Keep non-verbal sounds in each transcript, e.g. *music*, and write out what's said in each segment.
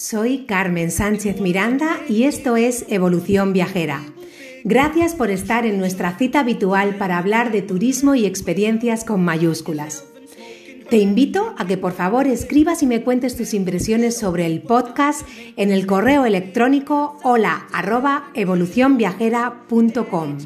soy Carmen Sánchez Miranda y esto es Evolución Viajera. Gracias por estar en nuestra cita habitual para hablar de turismo y experiencias con mayúsculas. Te invito a que por favor escribas y me cuentes tus impresiones sobre el podcast en el correo electrónico hola arroba evolucionviajera.com.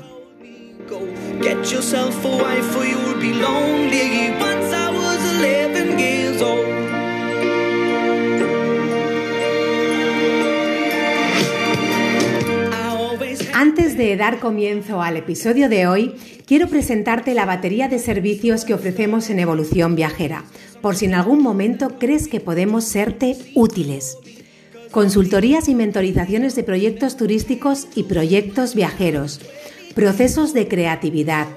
dar comienzo al episodio de hoy, quiero presentarte la batería de servicios que ofrecemos en Evolución Viajera, por si en algún momento crees que podemos serte útiles. Consultorías y mentorizaciones de proyectos turísticos y proyectos viajeros, procesos de creatividad,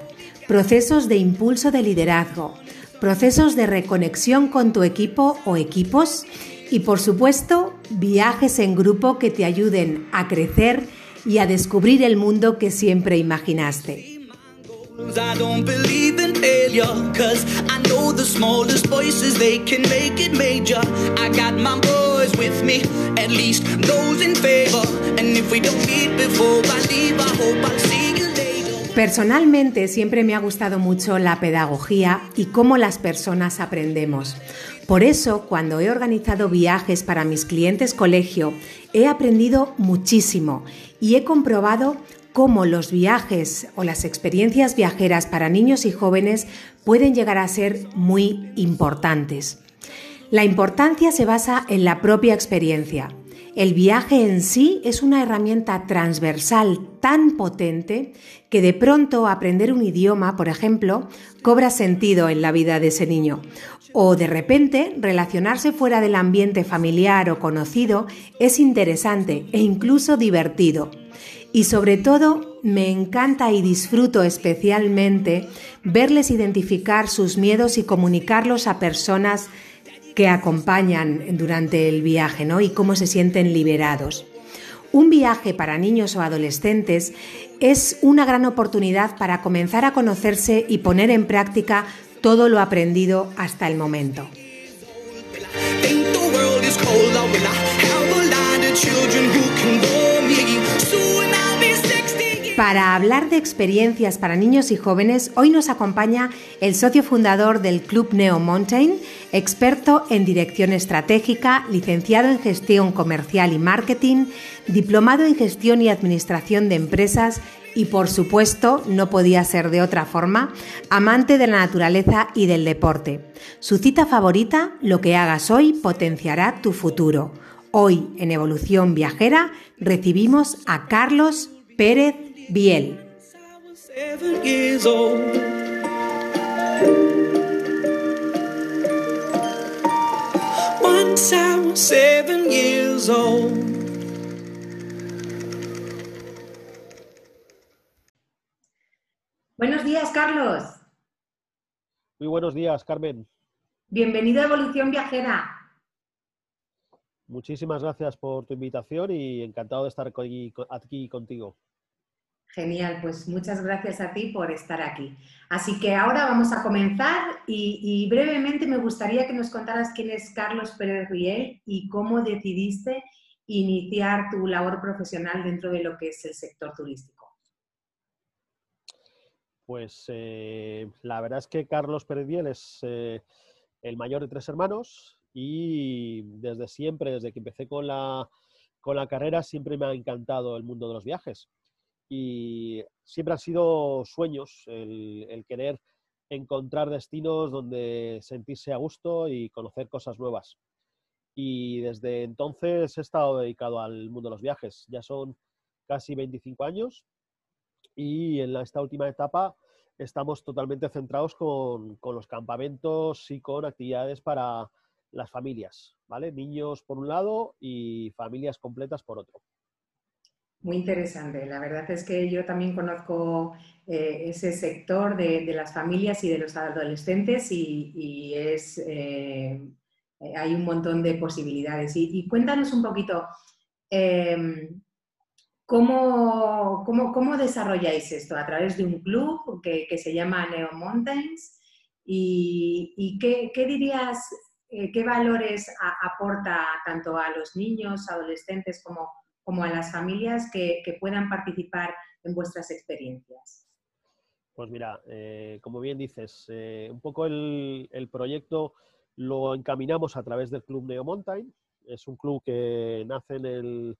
procesos de impulso de liderazgo, procesos de reconexión con tu equipo o equipos. Y por supuesto viajes en grupo que te ayuden a crecer y a descubrir el mundo que siempre imaginaste. I don't believe in failure, cause I know the smallest voices, they can make it major. I got my boys with me, at least those in favor. And if we don't meet before I leave, I hope I'll see you later. Personalmente siempre me ha gustado mucho la pedagogía y cómo las personas aprendemos. Por eso, cuando he organizado viajes para mis clientes colegio, he aprendido muchísimo y he comprobado cómo los viajes o las experiencias viajeras para niños y jóvenes pueden llegar a ser muy importantes. La importancia se basa en la propia experiencia. El viaje en sí es una herramienta transversal tan potente que de pronto aprender un idioma, por ejemplo, cobra sentido en la vida de ese niño. O de repente relacionarse fuera del ambiente familiar o conocido es interesante e incluso divertido. Y sobre todo, me encanta y disfruto especialmente verles identificar sus miedos y comunicarlos a personas que acompañan durante el viaje, ¿no? Y cómo se sienten liberados. Un viaje para niños o adolescentes es una gran oportunidad para comenzar a conocerse y poner en práctica todo lo aprendido hasta el momento. Para hablar de experiencias para niños y jóvenes, hoy nos acompaña el socio fundador del Club Neo Mountain, experto en dirección estratégica, licenciado en gestión comercial y marketing, diplomado en gestión y administración de empresas y, por supuesto, no podía ser de otra forma, amante de la naturaleza y del deporte. Su cita favorita, lo que hagas hoy potenciará tu futuro. Hoy, en Evolución Viajera, recibimos a Carlos Pérez Biel. Buenos días, Carlos. Muy buenos días, Carmen. Bienvenido a Evolución Viajera. Muchísimas gracias por tu invitación y encantado de estar aquí contigo. Genial, pues muchas gracias a ti por estar aquí. Así que ahora vamos a comenzar y, brevemente me gustaría que nos contaras quién es Carlos Pérez Riel y cómo decidiste iniciar tu labor profesional dentro de lo que es el sector turístico. Pues eh, la verdad es que Carlos Pérez Biel es eh, el mayor de tres hermanos y desde siempre, desde que empecé con la, con la carrera, siempre me ha encantado el mundo de los viajes. Y siempre han sido sueños el, querer encontrar destinos donde sentirse a gusto y conocer cosas nuevas. Y desde entonces he estado dedicado al mundo de los viajes. Ya son casi 25 años y en esta última etapa estamos totalmente centrados con, con los campamentos y con actividades para las familias, ¿vale? Niños por un lado y familias completas por otro. Muy interesante. La verdad es que yo también conozco eh, ese sector de, las familias y de los adolescentes y, es, eh, hay un montón de posibilidades. Y, cuéntanos un poquito, em, ¿cómo, cómo, desarrolláis esto? ¿A través de un club que, se llama Neo Mountains? ¿Y, qué, dirías, eh, qué valores aporta tanto a los niños, adolescentes como como a las familias que, puedan participar en vuestras experiencias? Pues mira, eh, como bien dices, eh, un poco el, proyecto lo encaminamos a través del Club Neo Mountain. Es un club que nace en el,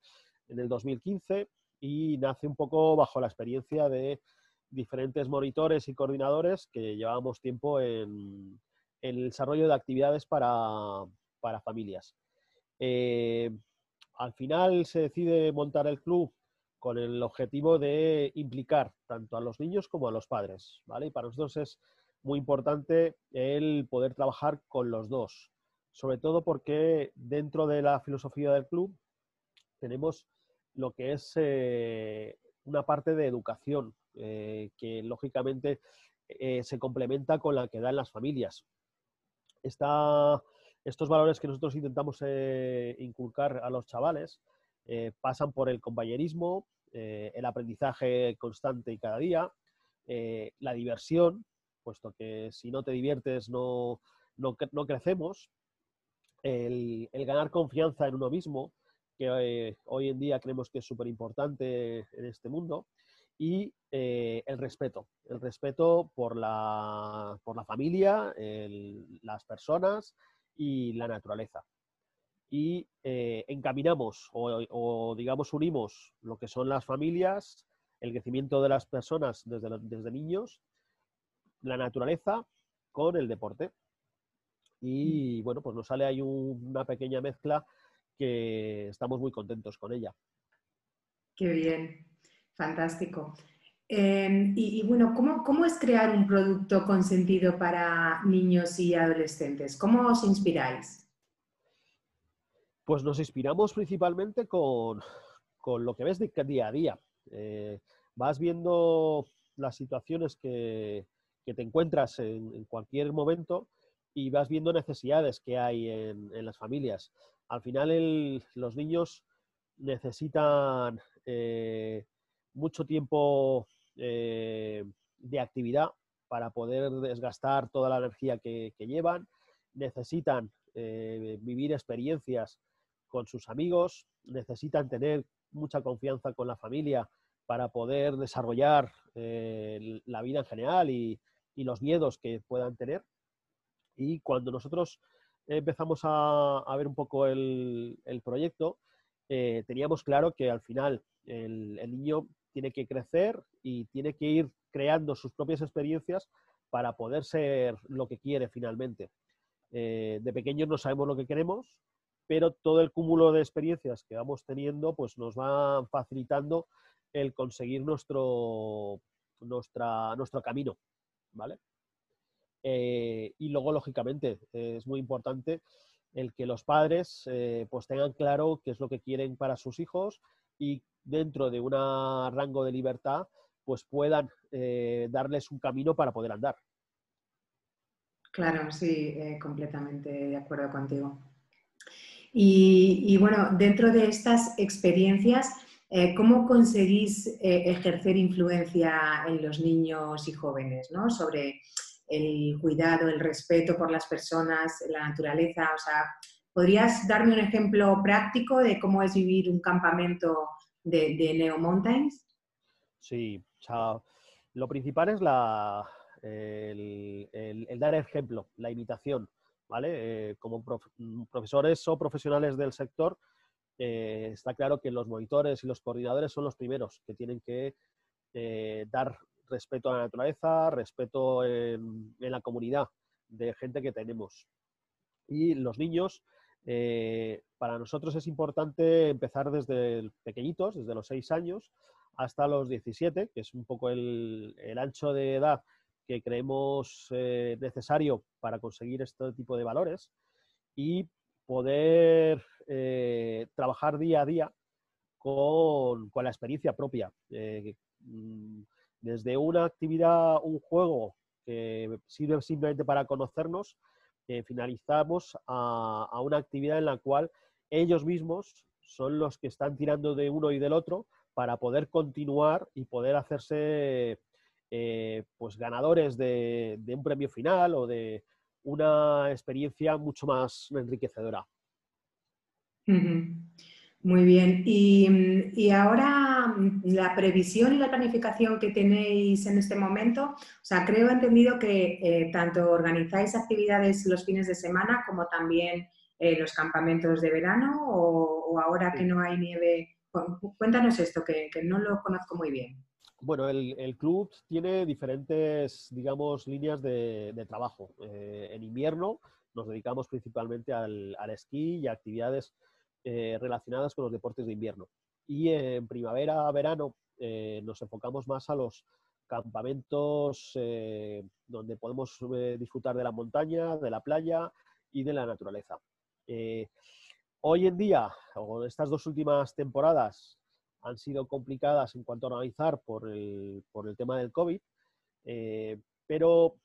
2015 y nace un poco bajo la experiencia de diferentes monitores y coordinadores que llevábamos tiempo en, el desarrollo de actividades para, familias. Eh, al final se decide montar el club con el objetivo de implicar tanto a los niños como a los padres, ¿vale? Y para nosotros es muy importante el poder trabajar con los dos, sobre todo porque dentro de la filosofía del club tenemos lo que es eh, una parte de educación eh, que lógicamente eh, se complementa con la que dan las familias. Está estos valores que nosotros intentamos eh, inculcar a los chavales eh, pasan por el compañerismo, eh, el aprendizaje constante y cada día, la diversión, puesto que si no te diviertes no, no, crecemos, el, ganar confianza en uno mismo, que hoy en día creemos que es súper importante en este mundo, y el respeto, el respeto por la, por la familia, las personas y la naturaleza. Y eh, encaminamos o, digamos, unimos lo que son las familias, el crecimiento de las personas desde, desde niños, la naturaleza con el deporte. Y mm. bueno, pues nos sale ahí una pequeña mezcla que estamos muy contentos con ella. Qué bien, fantástico. Em, y, bueno, ¿cómo, es crear un producto con sentido para niños y adolescentes? ¿Cómo os inspiráis? Pues nos inspiramos principalmente con, lo que ves de día a día. Eh, vas viendo las situaciones que, te encuentras en, cualquier momento y vas viendo necesidades que hay en, las familias. Al final los niños necesitan eh, mucho tiempo eh, de actividad para poder desgastar toda la energía que, llevan. Necesitan eh, vivir experiencias con sus amigos, necesitan tener mucha confianza con la familia para poder desarrollar eh, la vida en general y, los miedos que puedan tener. Y cuando nosotros empezamos a, ver un poco el, proyecto, teníamos claro que al final el, el, niño tiene que crecer y tiene que ir creando sus propias experiencias para poder ser lo que quiere finalmente. Eh, de pequeños no sabemos lo que queremos, pero todo el cúmulo de experiencias que vamos teniendo pues nos va facilitando el conseguir nuestro, nuestro camino, ¿vale? Eh, y luego, lógicamente, es muy importante el que los padres eh, pues tengan claro qué es lo que quieren para sus hijos y dentro de un rango de libertad, pues puedan eh, darles un camino para poder andar. Claro, sí, eh, completamente de acuerdo contigo. Y, bueno, dentro de estas experiencias, eh, ¿cómo conseguís ejercer influencia en los niños y jóvenes ¿no? sobre el cuidado, el respeto por las personas, la naturaleza? O sea, ¿podrías darme un ejemplo práctico de cómo es vivir un campamento de, Neo Mountains? Sí, lo principal es la, el, dar ejemplo, la imitación, ¿vale? Eh, como profesores o profesionales del sector, eh, está claro que los monitores y los coordinadores son los primeros que tienen que eh, dar respeto a la naturaleza, respeto en, en, la comunidad de gente que tenemos. Y los niños eh, para nosotros es importante empezar desde pequeñitos, desde los 6 años hasta los 17, que es un poco el, ancho de edad que creemos eh, necesario para conseguir este tipo de valores y poder eh, trabajar día a día con, la experiencia propia. Eh, mm, desde una actividad, un juego que sirve simplemente para conocernos, finalizamos a, una actividad en la cual ellos mismos son los que están tirando de uno y del otro para poder continuar y poder hacerse eh, pues ganadores de, un premio final o de una experiencia mucho más enriquecedora. Muy bien. Y, ahora mm, la previsión y la planificación que tenéis en este momento, o sea, creo entendido que eh, tanto organizáis actividades los fines de semana como también eh, los campamentos de verano o, ahora que no hay nieve. Cuéntanos esto, que, no lo conozco muy bien. Bueno, el, club tiene diferentes, digamos, líneas de, trabajo. Eh, en invierno nos dedicamos principalmente al, al esquí y a actividades eh, relacionadas con los deportes de invierno. Y en primavera, verano, eh, nos enfocamos más a los campamentos eh, donde podemos disfrutar de la montaña, de la playa y de la naturaleza. hoy en día, o estas dos últimas temporadas, han sido complicadas en cuanto a organizar por el, por el tema del COVID, pero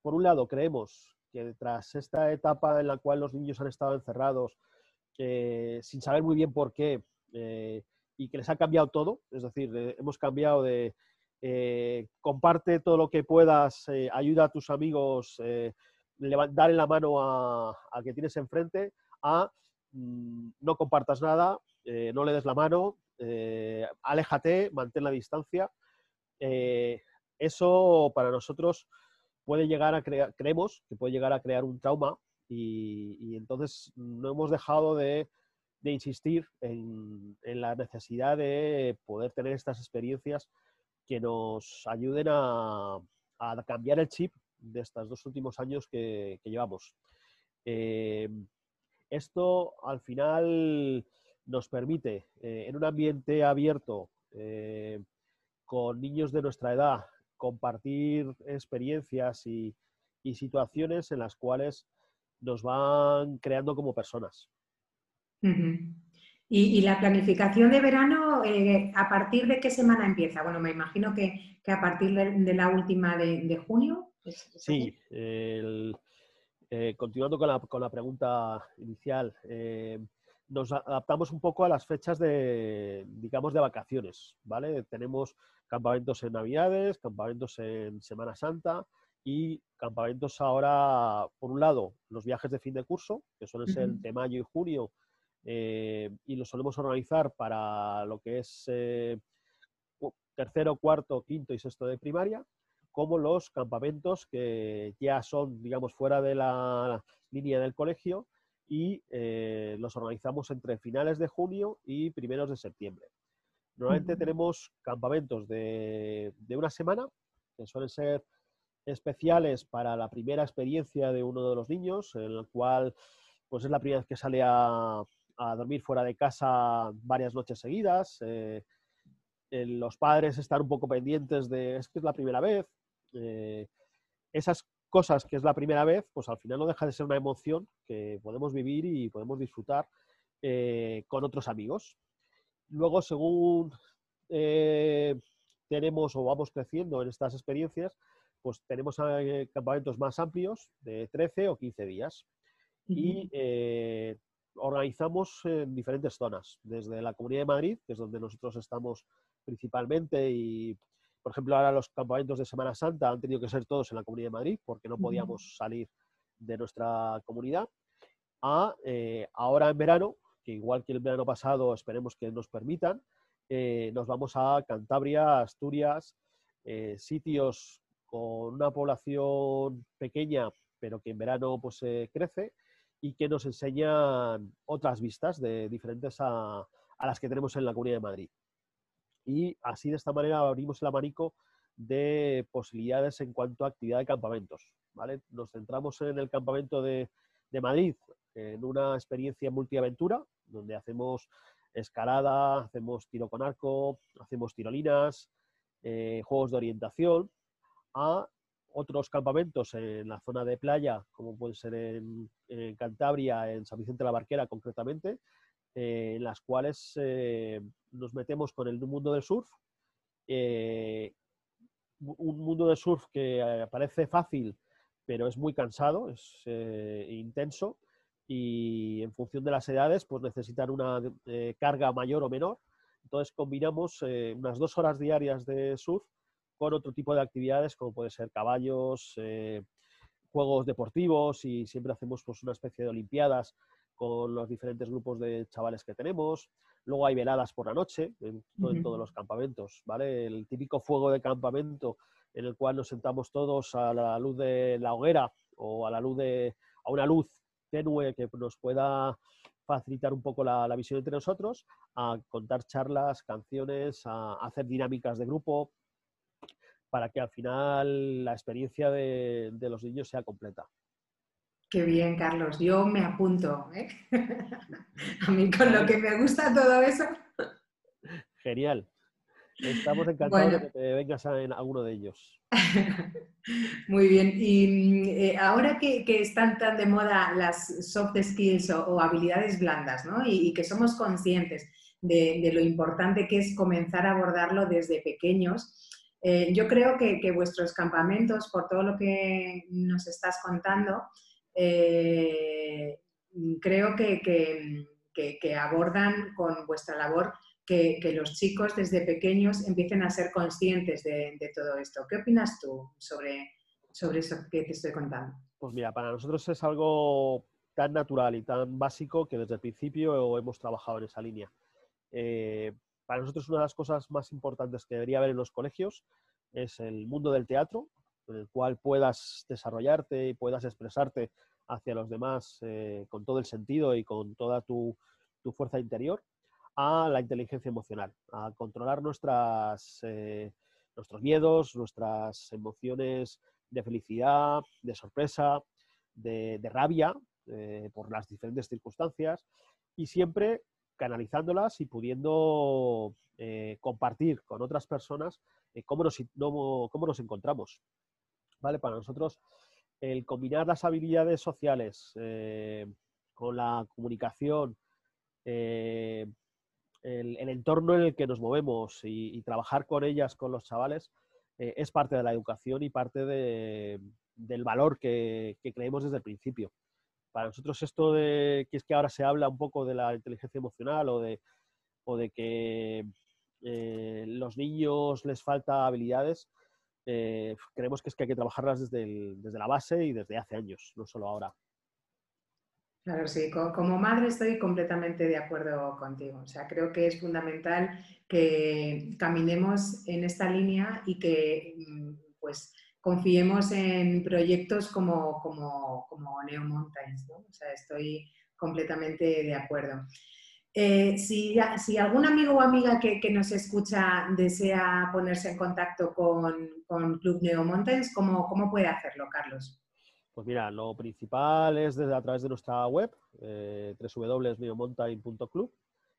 por un lado creemos que tras esta etapa en la cual los niños han estado encerrados, sin saber muy bien por qué eh, y que les ha cambiado todo. Es decir, eh, hemos cambiado de eh, comparte todo lo que puedas, ayuda a tus amigos, darle la mano a, que tienes enfrente, a mm, no compartas nada, no le des la mano, aléjate, mantén la distancia. eso para nosotros puede llegar a crear, creemos que puede llegar a crear un trauma y, entonces no hemos dejado de, insistir en, la necesidad de poder tener estas experiencias que nos ayuden a, cambiar el chip de estos dos últimos años que, llevamos. Eh, esto al final nos permite, eh, en un ambiente abierto, eh, con niños de nuestra edad, compartir experiencias y situaciones en las cuales nos van creando como personas. ¿Y, la planificación de verano, eh, a partir de qué semana empieza? Bueno, me imagino que, a partir de, la última de, junio. sí, eh, continuando con la, con la, pregunta inicial, eh, nos adaptamos un poco a las fechas de, digamos, de vacaciones, ¿vale? Tenemos campamentos en Navidades, campamentos en Semana Santa, y campamentos ahora, por un lado, los viajes de fin de curso, que suelen ser de mayo y junio, eh, y los solemos organizar para lo que es eh, tercero, cuarto, quinto y sexto de primaria, como los campamentos que ya son, digamos, fuera de la línea del colegio y eh, los organizamos entre finales de junio y primeros de septiembre. Normalmente tenemos campamentos de, de una semana, que suelen ser especiales para la primera experiencia de uno de los niños, en el cual pues es la primera vez que sale a, dormir fuera de casa varias noches seguidas. Eh, los padres están un poco pendientes de es que es la primera vez. Eh, esas cosas que es la primera vez, pues al final no deja de ser una emoción que podemos vivir y podemos disfrutar eh, con otros amigos. Luego, según tenemos o vamos creciendo en estas experiencias, pues tenemos eh, campamentos más amplios de 13 o 15 días y eh, organizamos en diferentes zonas, desde la Comunidad de Madrid, que es donde nosotros estamos principalmente y, por ejemplo, ahora los campamentos de Semana Santa han tenido que ser todos en la Comunidad de Madrid porque no podíamos salir de nuestra comunidad, a eh, ahora en verano, que igual que el verano pasado esperemos que nos permitan, nos vamos a Cantabria, Asturias, sitios con una población pequeña, pero que en verano pues crece y que nos enseñan otras vistas de diferentes a, las que tenemos en la Comunidad de Madrid. Y así de esta manera abrimos el abanico de posibilidades en cuanto a actividad de campamentos. ¿vale? Nos centramos en el campamento de, Madrid, en una experiencia multiaventura, donde hacemos escalada, hacemos tiro con arco, hacemos tirolinas, eh, juegos de orientación a otros campamentos en la zona de playa, como puede ser en, Cantabria, en San Vicente de la Barquera concretamente, en las cuales nos metemos con el mundo del surf. un mundo de surf que parece fácil, pero es muy cansado, es intenso y en función de las edades pues necesitan una carga mayor o menor. Entonces combinamos unas dos horas diarias de surf con otro tipo de actividades como puede ser caballos, eh, juegos deportivos y siempre hacemos pues, una especie de olimpiadas con los diferentes grupos de chavales que tenemos. Luego hay veladas por la noche en, todos los campamentos, ¿vale? El típico fuego de campamento en el cual nos sentamos todos a la luz de la hoguera o a la luz de a una luz tenue que nos pueda facilitar un poco la, la visión entre nosotros, a contar charlas, canciones, a hacer dinámicas de grupo, para que al final la experiencia de, los niños sea completa. Qué bien, Carlos. Yo me apunto. ¿eh? *laughs* A mí con lo que me gusta todo eso. Genial. Estamos *laughs* encantados de que te vengas a en alguno de ellos. *laughs* Muy bien. Y eh, ahora que, están tan de moda las soft skills o, habilidades blandas, ¿no? Y, que somos conscientes de, de, lo importante que es comenzar a abordarlo desde pequeños, eh, yo creo que, vuestros campamentos, por todo lo que nos estás contando, eh, creo que, abordan con vuestra labor que, los chicos desde pequeños empiecen a ser conscientes de, todo esto. ¿Qué opinas tú sobre, sobre eso que te estoy contando? Pues mira, para nosotros es algo tan natural y tan básico que desde el principio hemos trabajado en esa línea. Eh, para nosotros una de las cosas más importantes que debería haber en los colegios es el mundo del teatro, en el cual puedas desarrollarte y puedas expresarte hacia los demás eh, con todo el sentido y con toda tu, fuerza interior, a la inteligencia emocional, a controlar nuestras, eh, nuestros miedos, nuestras emociones de felicidad, de sorpresa, de, rabia eh, por las diferentes circunstancias y siempre canalizándolas y pudiendo eh, compartir con otras personas eh, cómo, nos, cómo, nos, encontramos. ¿Vale? Para nosotros, el combinar las habilidades sociales eh, con la comunicación, el, entorno en el que nos movemos y, trabajar con ellas, con los chavales, es parte de la educación y parte del valor que creemos desde el principio para nosotros esto de que es que ahora se habla un poco de la inteligencia emocional o de, o de que eh, los niños les falta habilidades, eh, creemos que es que hay que trabajarlas desde, desde la base y desde hace años, no solo ahora. Claro, sí, como madre estoy completamente de acuerdo contigo. O sea, creo que es fundamental que caminemos en esta línea y que mm, pues confiemos en proyectos como, como, como Neo Mountains. ¿no? O sea, estoy completamente de acuerdo. Eh, si, algún amigo o amiga que, nos escucha desea ponerse en contacto con, con Club Neo Mountains, ¿cómo, ¿cómo, puede hacerlo, Carlos? Pues mira, lo principal es desde a través de nuestra web, eh,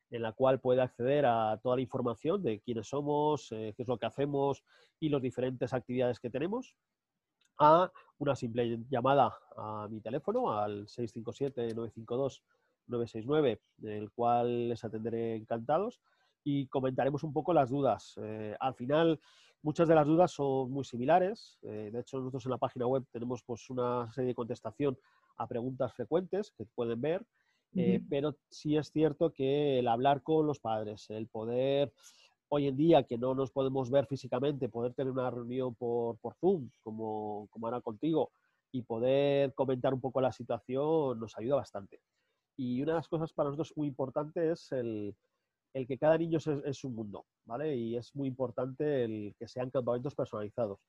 en la cual puede acceder a toda la información de quiénes somos, eh, qué es lo que hacemos y las diferentes actividades que tenemos, a una simple llamada a mi teléfono al 657-952-969, del cual les atenderé encantados y comentaremos un poco las dudas. Eh, al final, muchas de las dudas son muy similares. Eh, de hecho, nosotros en la página web tenemos pues, una serie de contestación a preguntas frecuentes que pueden ver eh, pero sí es cierto que el hablar con los padres, el poder, hoy en día que no nos podemos ver físicamente, poder tener una reunión por, por Zoom, como, como ahora contigo, y poder comentar un poco la situación nos ayuda bastante. Y una de las cosas para nosotros muy importante es el, el que cada niño es, un mundo, ¿vale? Y es muy importante el que sean campamentos personalizados,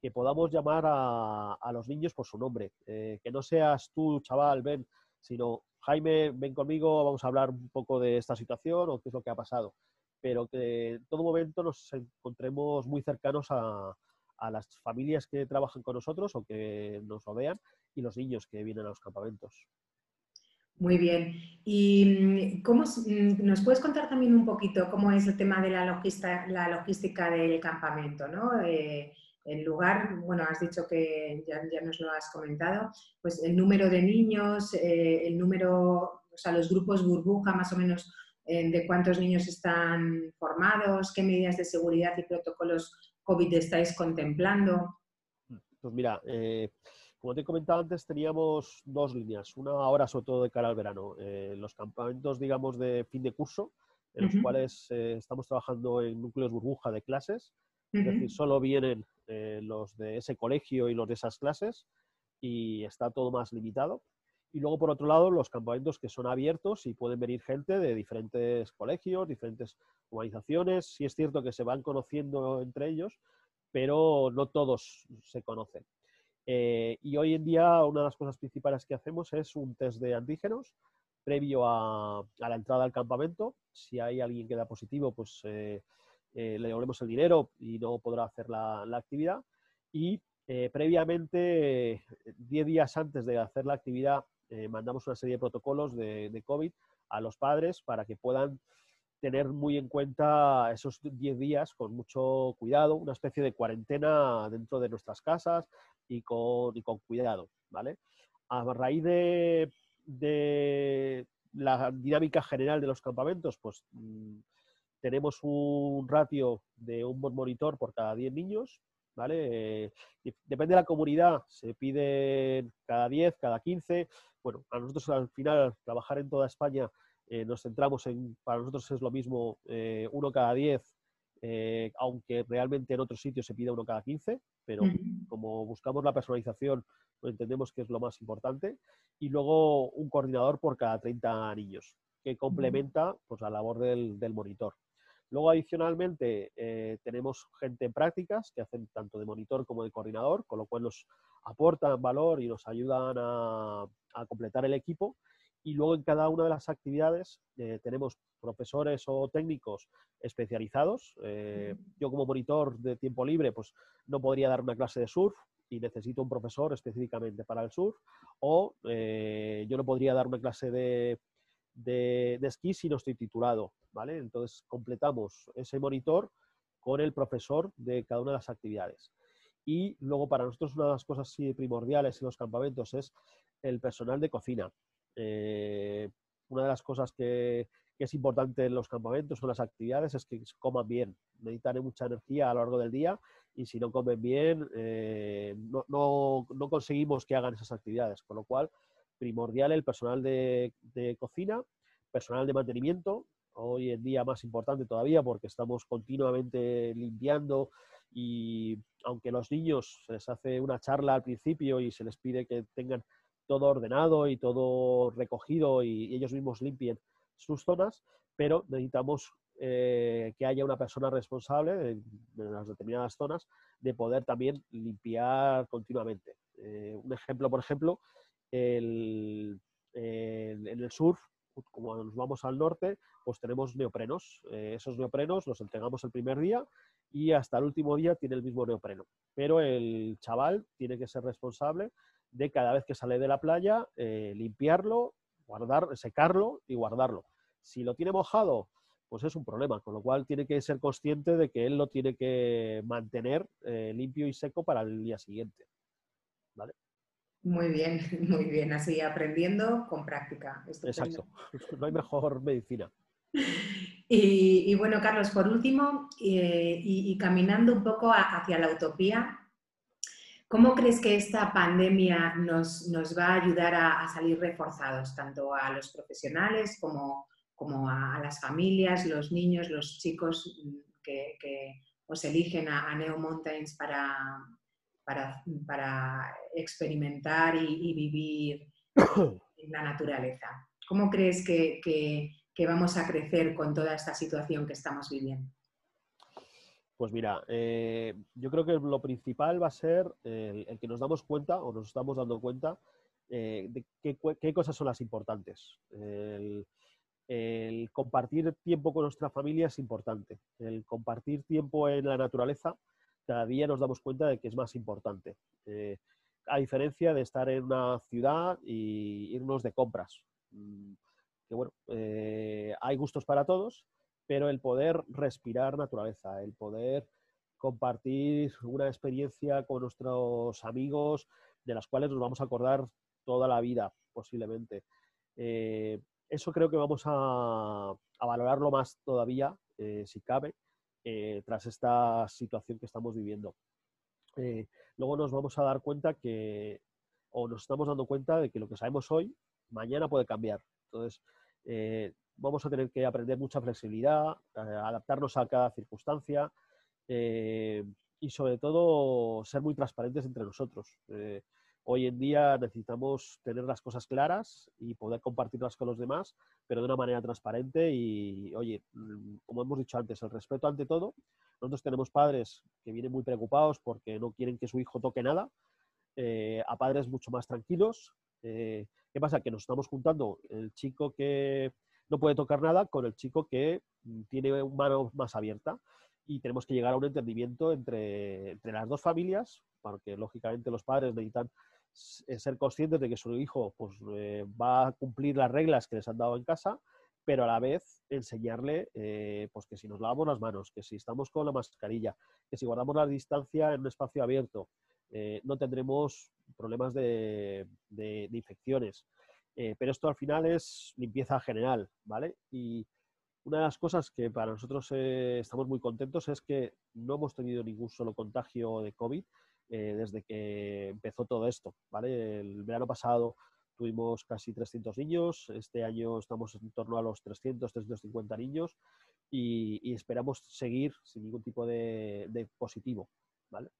que podamos llamar a, a los niños por su nombre, eh, que no seas tú, chaval, ven, sino Jaime, ven conmigo, vamos a hablar un poco de esta situación o qué es lo que ha pasado. Pero que en todo momento nos encontremos muy cercanos a, las familias que trabajan con nosotros o que nos rodean y los niños que vienen a los campamentos. Muy bien. ¿Y mm, cómo, mm, nos puedes contar también un poquito cómo es el tema de la logística, la logística del campamento? ¿no? Eh, el lugar, bueno, has dicho que ya, nos lo has comentado, pues el número de niños, eh, el número, o sea, los grupos burbuja, más o menos eh, de cuántos niños están formados, qué medidas de seguridad y protocolos COVID estáis contemplando. Pues mira, eh, como te he comentado antes, teníamos dos líneas. Una ahora, sobre todo de cara al verano. Eh, los campamentos, digamos, de fin de curso, en los cuales estamos trabajando en núcleos burbuja de clases. Es decir, solo vienen los de ese colegio y los de esas clases y está todo más limitado. Y luego, por otro lado, los campamentos que son abiertos y pueden venir gente de diferentes colegios, diferentes organizaciones. Sí es cierto que se van conociendo entre ellos, pero no todos se conocen. Eh, y hoy en día una de las cosas principales que hacemos es un test de antígenos previo a, la entrada al campamento. Si hay alguien que da positivo, pues eh, eh, le devolvemos el dinero y no podrá hacer la, actividad. Y previamente, 10 días antes de hacer la actividad, mandamos una serie de protocolos de, de COVID a los padres para que puedan tener muy en cuenta esos 10 días con mucho cuidado, una especie de cuarentena dentro de nuestras casas y con, y con cuidado, ¿vale? A raíz de, de, la dinámica general de los campamentos, pues mm, tenemos un ratio de un monitor por cada 10 niños, ¿vale? Eh, depende de la comunidad, se pide cada 10, cada 15. Bueno, a nosotros al final trabajar en toda España eh, nos centramos en, para nosotros es lo mismo eh, uno cada diez, eh, aunque realmente en otros sitios se pide uno cada quince, pero como buscamos la personalización, pues entendemos que es lo más importante. Y luego un coordinador por cada 30 niños, que complementa pues, la labor del, del monitor. Luego, adicionalmente, tenemos gente en prácticas que hacen tanto de monitor como de coordinador, con lo cual nos aportan valor y nos ayudan a, a completar el equipo. Y luego en cada una de las actividades eh, tenemos profesores o técnicos especializados. Eh, yo como monitor de tiempo libre, pues no podría dar una clase de surf y necesito un profesor específicamente para el surf. O eh, yo no podría dar una clase de, de, esquí si no estoy titulado. ¿Vale? Entonces completamos ese monitor con el profesor de cada una de las actividades. Y luego para nosotros una de las cosas primordiales en los campamentos es el personal de cocina. Eh, una de las cosas que, es importante en los campamentos o las actividades es que coman bien. Necesitan mucha energía a lo largo del día y si no comen bien, eh, no, conseguimos que hagan esas actividades. Con lo cual, primordial el personal de, cocina, personal de mantenimiento, hoy en día más importante todavía porque estamos continuamente limpiando y aunque los niños se les hace una charla al principio y se les pide que tengan todo ordenado y todo recogido y, ellos mismos limpien sus zonas, pero necesitamos eh, que haya una persona responsable en, las determinadas zonas de poder también limpiar continuamente. Eh, un ejemplo, por ejemplo, en el surf, como nos vamos al norte, pues tenemos neoprenos. Eh, esos neoprenos los entregamos el primer día y hasta el último día tiene el mismo neopreno. Pero el chaval tiene que ser responsable de cada vez que sale de la playa, eh, limpiarlo, guardar, secarlo y guardarlo. Si lo tiene mojado, pues es un problema, con lo cual tiene que ser consciente de que él lo tiene que mantener eh, limpio y seco para el día siguiente. ¿Vale? Muy bien, *laughs* muy bien. Así aprendiendo con práctica. Exacto. *laughs* No hay mejor medicina. Y, bueno, Carlos, por último, eh, y, caminando un poco hacia la utopía, ¿Cómo crees que esta pandemia nos, va a ayudar a, salir reforzados, tanto a los profesionales como, a, las familias, los niños, los chicos mm, que, os eligen a, Neo Mountains para, para, experimentar y, vivir *coughs* en la naturaleza? ¿Cómo crees que vamos a crecer con toda esta situación que estamos viviendo? Pues mira, eh, yo creo que lo principal va a ser el, que nos damos cuenta o nos estamos dando cuenta eh, de qué, cosas son las importantes. El, compartir tiempo con nuestra familia es importante. El compartir tiempo en la naturaleza, cada día nos damos cuenta de que es más importante. Eh, a diferencia de estar en una ciudad y irnos de compras. Mm, que bueno, hay gustos para todos, pero el poder respirar naturaleza, el poder compartir una experiencia con nuestros amigos de las cuales nos vamos a acordar toda la vida, posiblemente. Eh, eso creo que vamos a valorarlo más todavía, si cabe, tras esta situación que estamos viviendo. luego nos vamos a dar cuenta que, o nos estamos dando cuenta de que lo que sabemos hoy, mañana puede cambiar. Entonces, vamos a tener que aprender mucha flexibilidad, adaptarnos a cada circunstancia y sobre todo ser muy transparentes entre nosotros. Hoy en día necesitamos tener las cosas claras y poder compartirlas con los demás, pero de una manera transparente y, oye, mm, como hemos dicho antes, el respeto ante todo. Nosotros tenemos padres que vienen muy preocupados porque no quieren que su hijo toque nada, eh, a padres mucho más tranquilos. Eh, ¿Qué pasa? Que nos estamos juntando el chico que no puede tocar nada con el chico que mm, tiene una mano más abierta y tenemos que llegar a un entendimiento entre, entre las dos familias, porque lógicamente los padres necesitan ser conscientes de que su hijo pues, eh, va a cumplir las reglas que les han dado en casa, pero a la vez enseñarle eh, pues que si nos lavamos las manos, que si estamos con la mascarilla, que si guardamos la distancia en un espacio abierto, no tendremos problemas de, de, de infecciones. pero esto al final es limpieza general, ¿vale? Y, una de las cosas que para nosotros eh, estamos muy contentos es que no hemos tenido ningún solo contagio de COVID eh, desde que empezó todo esto. ¿vale? El verano pasado tuvimos casi 300 niños, este año estamos en torno a los 300, 350 niños y, esperamos seguir sin ningún tipo de, positivo. ¿vale?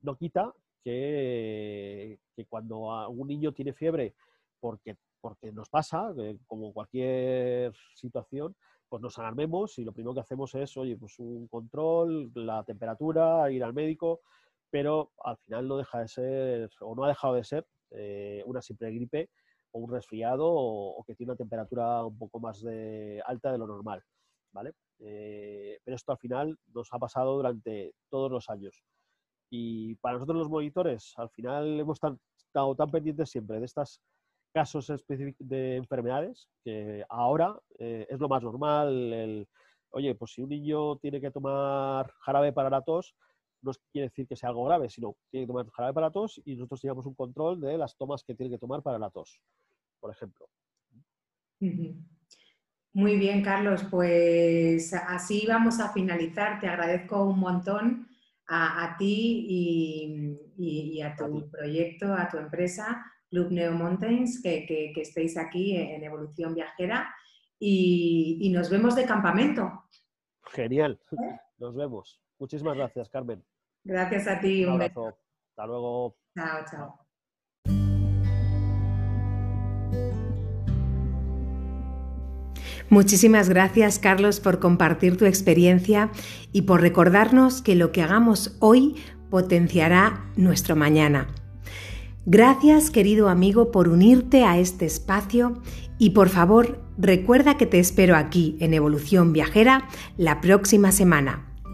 No quita que, cuando un niño tiene fiebre porque porque nos pasa, como cualquier situación, pues nos alarmemos y lo primero que hacemos es, oye, pues un control, la temperatura, ir al médico, pero al final no deja de ser, o no ha dejado de ser, eh, una simple gripe o un resfriado o, que tiene una temperatura un poco más de, alta de lo normal, ¿vale? Eh, pero esto al final nos ha pasado durante todos los años. Y para nosotros los monitores, al final hemos estado tan pendientes siempre de estas casos específicos de enfermedades, que ahora eh, es lo más normal. El, oye, pues si un niño tiene que tomar jarabe para la tos, no quiere decir que sea algo grave, sino tiene que tomar jarabe para tos y nosotros llevamos un control de las tomas que tiene que tomar para la tos, por ejemplo. Muy bien, Carlos. Pues así vamos a finalizar. Te agradezco un montón a, ti y, a tu proyecto, a tu empresa, Club Neo Mountains, que, estéis aquí en Evolución Viajera y, nos vemos de campamento. Genial, ¿Eh? nos vemos. Muchísimas gracias, Carmen. Gracias a ti. Un, abrazo. Hasta luego. Chao, chao. Muchísimas gracias, Carlos, por compartir tu experiencia y por recordarnos que lo que hagamos hoy potenciará nuestro mañana. Gracias querido amigo por unirte a este espacio y por favor recuerda que te espero aquí en Evolución Viajera la próxima semana.